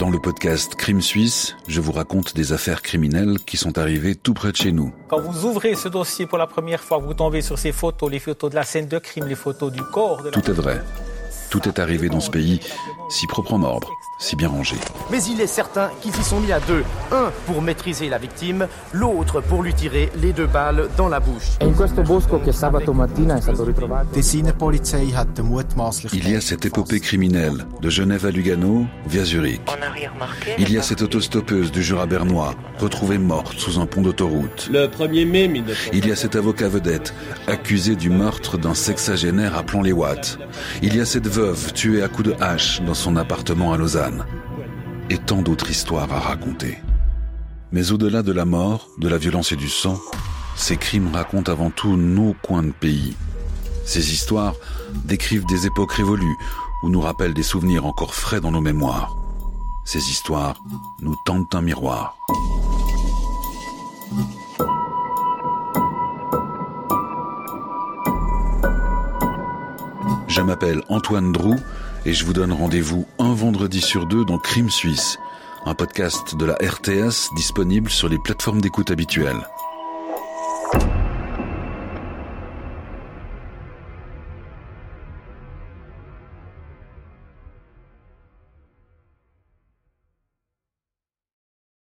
Dans le podcast Crime Suisse, je vous raconte des affaires criminelles qui sont arrivées tout près de chez nous. Quand vous ouvrez ce dossier pour la première fois, vous tombez sur ces photos, les photos de la scène de crime, les photos du corps. De la... Tout est vrai. Tout est arrivé dans ce pays, si propre en ordre, si bien rangé. Mais il est certain qu'ils y sont mis à deux. Un pour maîtriser la victime, l'autre pour lui tirer les deux balles dans la bouche. Il y a cette épopée criminelle, de Genève à Lugano, via Zurich. Il y a cette autostoppeuse du Jura bernois, retrouvée morte sous un pont d'autoroute. Le 1er mai 1900. Il y a cet avocat vedette, accusé du meurtre d'un sexagénaire appelant les Watts. Il y a cette veuve tuée à coups de hache dans son appartement à Lausanne. Et tant d'autres histoires à raconter. Mais au-delà de la mort, de la violence et du sang, ces crimes racontent avant tout nos coins de pays. Ces histoires décrivent des époques révolues ou nous rappellent des souvenirs encore frais dans nos mémoires. Ces histoires nous tendent un miroir. Je m'appelle Antoine Drou et je vous donne rendez-vous un vendredi sur deux dans Crime Suisse, un podcast de la RTS disponible sur les plateformes d'écoute habituelles.